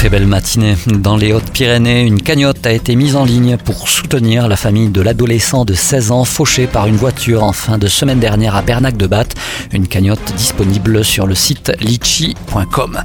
Très belle matinée. Dans les Hautes-Pyrénées, une cagnotte a été mise en ligne pour soutenir la famille de l'adolescent de 16 ans fauché par une voiture en fin de semaine dernière à Bernac de Batte. Une cagnotte disponible sur le site litchi.com.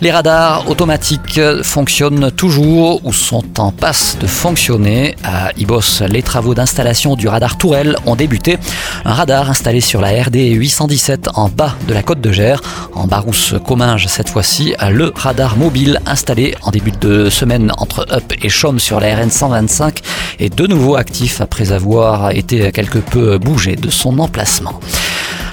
Les radars automatiques fonctionnent toujours ou sont en passe de fonctionner. À Ibos, les travaux d'installation du radar Tourelle ont débuté. Un radar installé sur la RD 817 en bas de la côte de Gers. En Barousse-Comminges cette fois-ci, le radar mobile installé en début de semaine entre Up et Chaume sur la RN 125 est de nouveau actif après avoir été quelque peu bougé de son emplacement.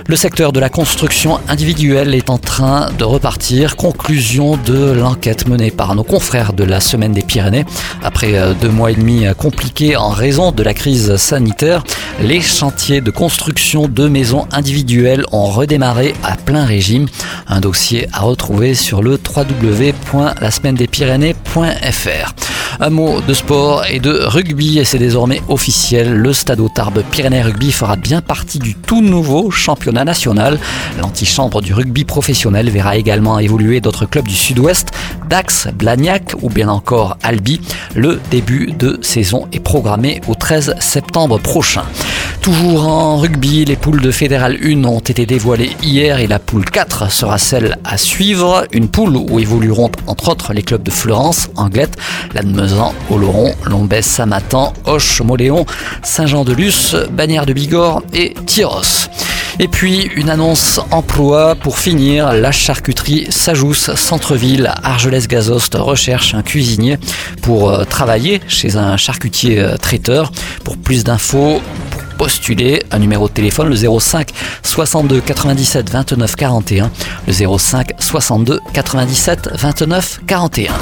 Le secteur de la construction individuelle est en train de repartir. Conclusion de l'enquête menée par nos confrères de la Semaine des Pyrénées. Après euh, deux mois et demi compliqués en raison de la crise sanitaire, les chantiers de construction de maisons individuelles ont redémarré à plein régime. Un dossier à retrouver sur le www.lasemainedespyrénées.fr. Un mot de sport et de rugby et c'est désormais officiel. Le Stade Tarbes Pyrénées Rugby fera bien partie du tout nouveau championnat national. L'antichambre du rugby professionnel verra également évoluer d'autres clubs du sud-ouest, Dax, Blagnac ou bien encore Albi. Le début de saison est programmé au 13 septembre prochain. Toujours en rugby, les poules de Fédéral 1 ont été dévoilées hier et la poule 4 sera celle à suivre. Une poule où évolueront entre autres les clubs de Florence, Anglette, Lannemezan, Oloron, Lombès, Samatan, Hoche, Moléon, Saint-Jean-de-Luz, Bagnères de Bigorre et Tyros. Et puis une annonce emploi pour finir, la charcuterie Sajous Centre-Ville Argelès-Gazost recherche un cuisinier pour euh, travailler chez un charcutier euh, traiteur. Pour plus d'infos, postuler un numéro de téléphone le 05 62 97 29 41 le 05 62 97 29 41